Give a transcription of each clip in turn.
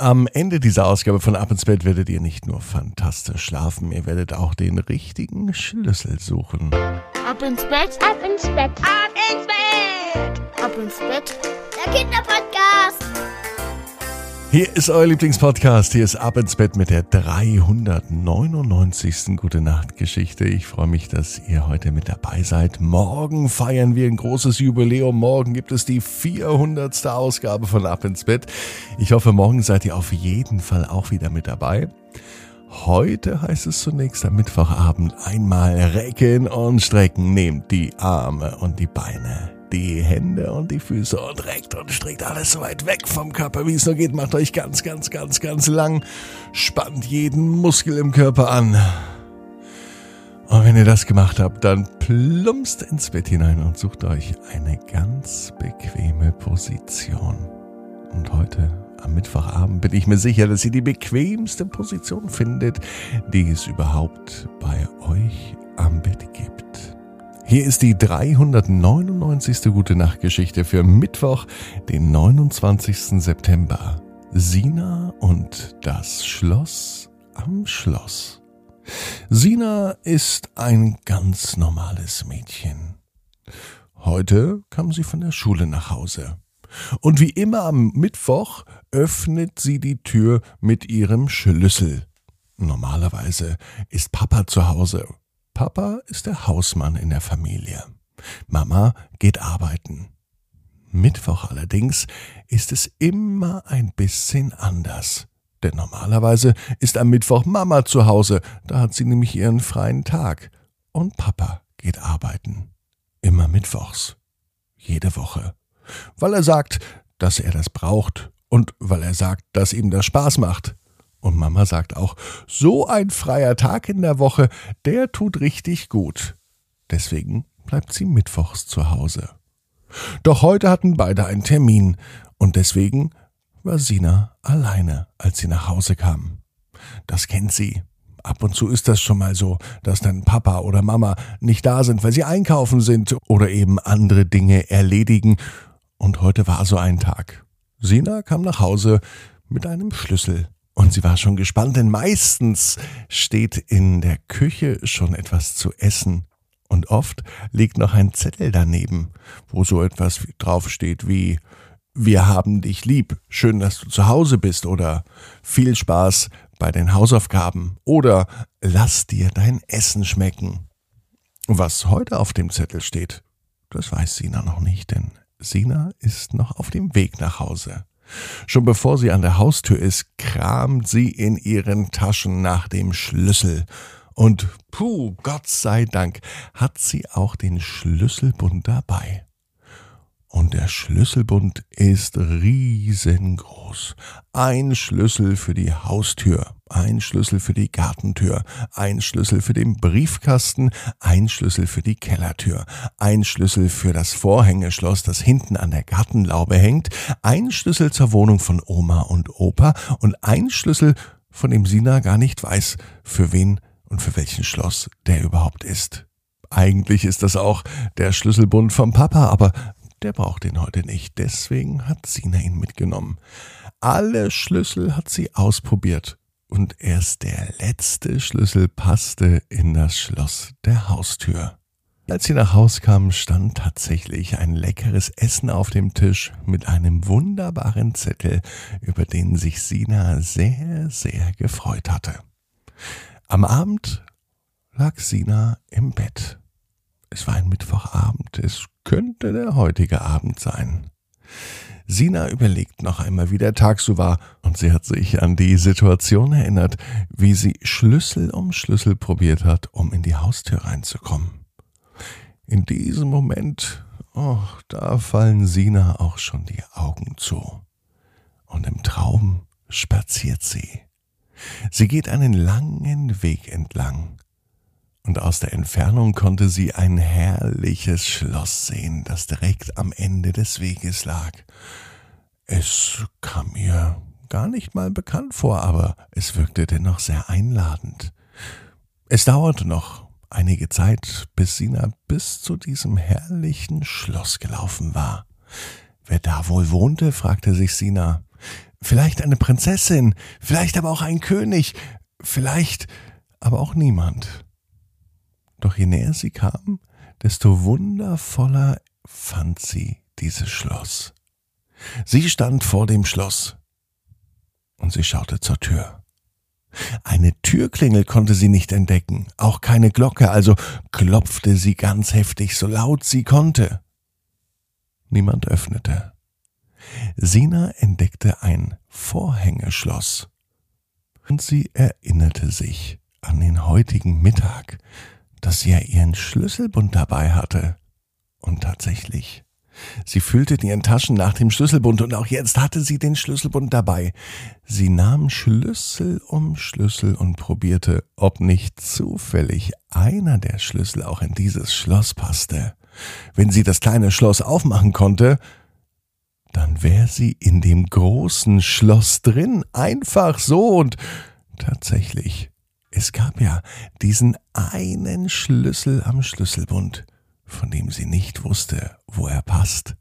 Am Ende dieser Ausgabe von Ab ins Bett werdet ihr nicht nur fantastisch schlafen, ihr werdet auch den richtigen Schlüssel suchen. Ab ins Bett, ab ins Bett, ab ins Bett, ab ins Bett. Der Kinderpodcast. Hier ist euer Lieblingspodcast. Hier ist Ab ins Bett mit der 399. Gute Nacht Geschichte. Ich freue mich, dass ihr heute mit dabei seid. Morgen feiern wir ein großes Jubiläum. Morgen gibt es die 400. Ausgabe von Ab ins Bett. Ich hoffe, morgen seid ihr auf jeden Fall auch wieder mit dabei. Heute heißt es zunächst am Mittwochabend einmal recken und strecken. Nehmt die Arme und die Beine die Hände und die Füße und reckt und streckt alles so weit weg vom Körper, wie es nur geht. Macht euch ganz, ganz, ganz, ganz lang. Spannt jeden Muskel im Körper an. Und wenn ihr das gemacht habt, dann plumpst ins Bett hinein und sucht euch eine ganz bequeme Position. Und heute am Mittwochabend bin ich mir sicher, dass ihr die bequemste Position findet, die es überhaupt bei euch am Bett gibt. Hier ist die 399. Gute Nacht Geschichte für Mittwoch, den 29. September. Sina und das Schloss am Schloss. Sina ist ein ganz normales Mädchen. Heute kam sie von der Schule nach Hause. Und wie immer am Mittwoch öffnet sie die Tür mit ihrem Schlüssel. Normalerweise ist Papa zu Hause Papa ist der Hausmann in der Familie. Mama geht arbeiten. Mittwoch allerdings ist es immer ein bisschen anders. Denn normalerweise ist am Mittwoch Mama zu Hause, da hat sie nämlich ihren freien Tag. Und Papa geht arbeiten. Immer mittwochs. Jede Woche. Weil er sagt, dass er das braucht und weil er sagt, dass ihm das Spaß macht. Und Mama sagt auch, so ein freier Tag in der Woche, der tut richtig gut. Deswegen bleibt sie mittwochs zu Hause. Doch heute hatten beide einen Termin und deswegen war Sina alleine, als sie nach Hause kam. Das kennt sie. Ab und zu ist das schon mal so, dass dann Papa oder Mama nicht da sind, weil sie einkaufen sind oder eben andere Dinge erledigen. Und heute war so ein Tag. Sina kam nach Hause mit einem Schlüssel und sie war schon gespannt, denn meistens steht in der Küche schon etwas zu essen. Und oft liegt noch ein Zettel daneben, wo so etwas draufsteht wie Wir haben dich lieb, schön, dass du zu Hause bist oder viel Spaß bei den Hausaufgaben oder Lass dir dein Essen schmecken. Was heute auf dem Zettel steht, das weiß Sina noch nicht, denn Sina ist noch auf dem Weg nach Hause. Schon bevor sie an der Haustür ist, kramt sie in ihren Taschen nach dem Schlüssel. Und puh, Gott sei Dank, hat sie auch den Schlüsselbund dabei. Und der Schlüsselbund ist riesengroß. Ein Schlüssel für die Haustür, ein Schlüssel für die Gartentür, ein Schlüssel für den Briefkasten, ein Schlüssel für die Kellertür, ein Schlüssel für das Vorhängeschloss, das hinten an der Gartenlaube hängt, ein Schlüssel zur Wohnung von Oma und Opa und ein Schlüssel, von dem Sina gar nicht weiß, für wen und für welchen Schloss der überhaupt ist. Eigentlich ist das auch der Schlüsselbund vom Papa, aber der braucht ihn heute nicht, deswegen hat Sina ihn mitgenommen. Alle Schlüssel hat sie ausprobiert und erst der letzte Schlüssel passte in das Schloss der Haustür. Als sie nach Haus kam, stand tatsächlich ein leckeres Essen auf dem Tisch mit einem wunderbaren Zettel, über den sich Sina sehr, sehr gefreut hatte. Am Abend lag Sina im Bett. Es war ein Mittwochabend, es könnte der heutige Abend sein. Sina überlegt noch einmal, wie der Tag so war, und sie hat sich an die Situation erinnert, wie sie Schlüssel um Schlüssel probiert hat, um in die Haustür reinzukommen. In diesem Moment, oh, da fallen Sina auch schon die Augen zu. Und im Traum spaziert sie. Sie geht einen langen Weg entlang und aus der Entfernung konnte sie ein herrliches Schloss sehen, das direkt am Ende des Weges lag. Es kam ihr gar nicht mal bekannt vor, aber es wirkte dennoch sehr einladend. Es dauerte noch einige Zeit, bis Sina bis zu diesem herrlichen Schloss gelaufen war. Wer da wohl wohnte, fragte sich Sina. vielleicht eine Prinzessin, vielleicht aber auch ein König, vielleicht aber auch niemand. Doch je näher sie kam, desto wundervoller fand sie dieses Schloss. Sie stand vor dem Schloss und sie schaute zur Tür. Eine Türklingel konnte sie nicht entdecken, auch keine Glocke, also klopfte sie ganz heftig, so laut sie konnte. Niemand öffnete. Sina entdeckte ein Vorhängeschloss. Und sie erinnerte sich an den heutigen Mittag, dass sie ja ihren Schlüsselbund dabei hatte. Und tatsächlich, sie füllte in ihren Taschen nach dem Schlüsselbund und auch jetzt hatte sie den Schlüsselbund dabei. Sie nahm Schlüssel um Schlüssel und probierte, ob nicht zufällig einer der Schlüssel auch in dieses Schloss passte. Wenn sie das kleine Schloss aufmachen konnte, dann wäre sie in dem großen Schloss drin, einfach so und tatsächlich, es gab ja diesen einen Schlüssel am Schlüsselbund, von dem sie nicht wusste, wo er passt.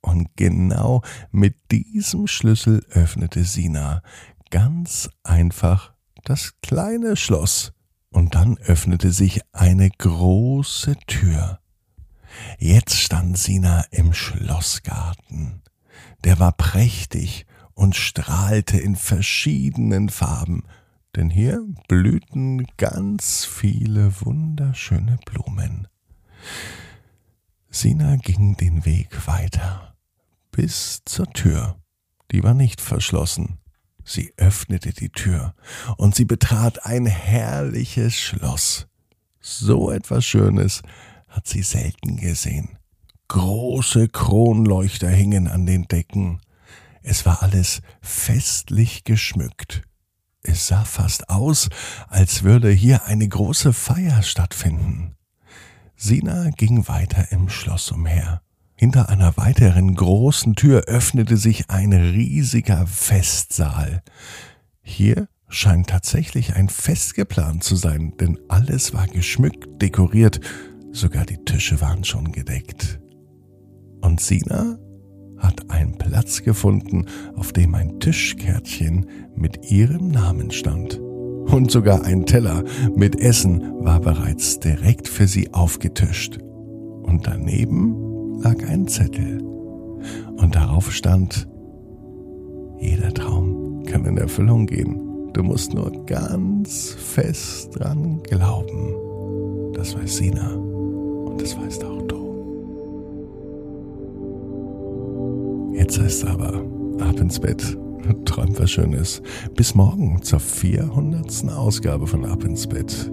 Und genau mit diesem Schlüssel öffnete Sina ganz einfach das kleine Schloss. Und dann öffnete sich eine große Tür. Jetzt stand Sina im Schlossgarten. Der war prächtig und strahlte in verschiedenen Farben, denn hier blühten ganz viele wunderschöne Blumen. Sina ging den Weg weiter bis zur Tür. Die war nicht verschlossen. Sie öffnete die Tür und sie betrat ein herrliches Schloss. So etwas Schönes hat sie selten gesehen. Große Kronleuchter hingen an den Decken. Es war alles festlich geschmückt. Es sah fast aus, als würde hier eine große Feier stattfinden. Sina ging weiter im Schloss umher. Hinter einer weiteren großen Tür öffnete sich ein riesiger Festsaal. Hier scheint tatsächlich ein Fest geplant zu sein, denn alles war geschmückt, dekoriert, sogar die Tische waren schon gedeckt. Und Sina hat einen Platz gefunden, auf dem ein Tischkärtchen mit ihrem Namen stand. Und sogar ein Teller mit Essen war bereits direkt für sie aufgetischt. Und daneben lag ein Zettel. Und darauf stand, jeder Traum kann in Erfüllung gehen. Du musst nur ganz fest dran glauben. Das weiß Sina und das weißt auch du. Jetzt heißt es aber, ab ins Bett, träum was Schönes. Bis morgen zur 400. Ausgabe von Ab ins Bett.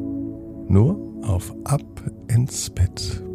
Nur auf abinsbett.de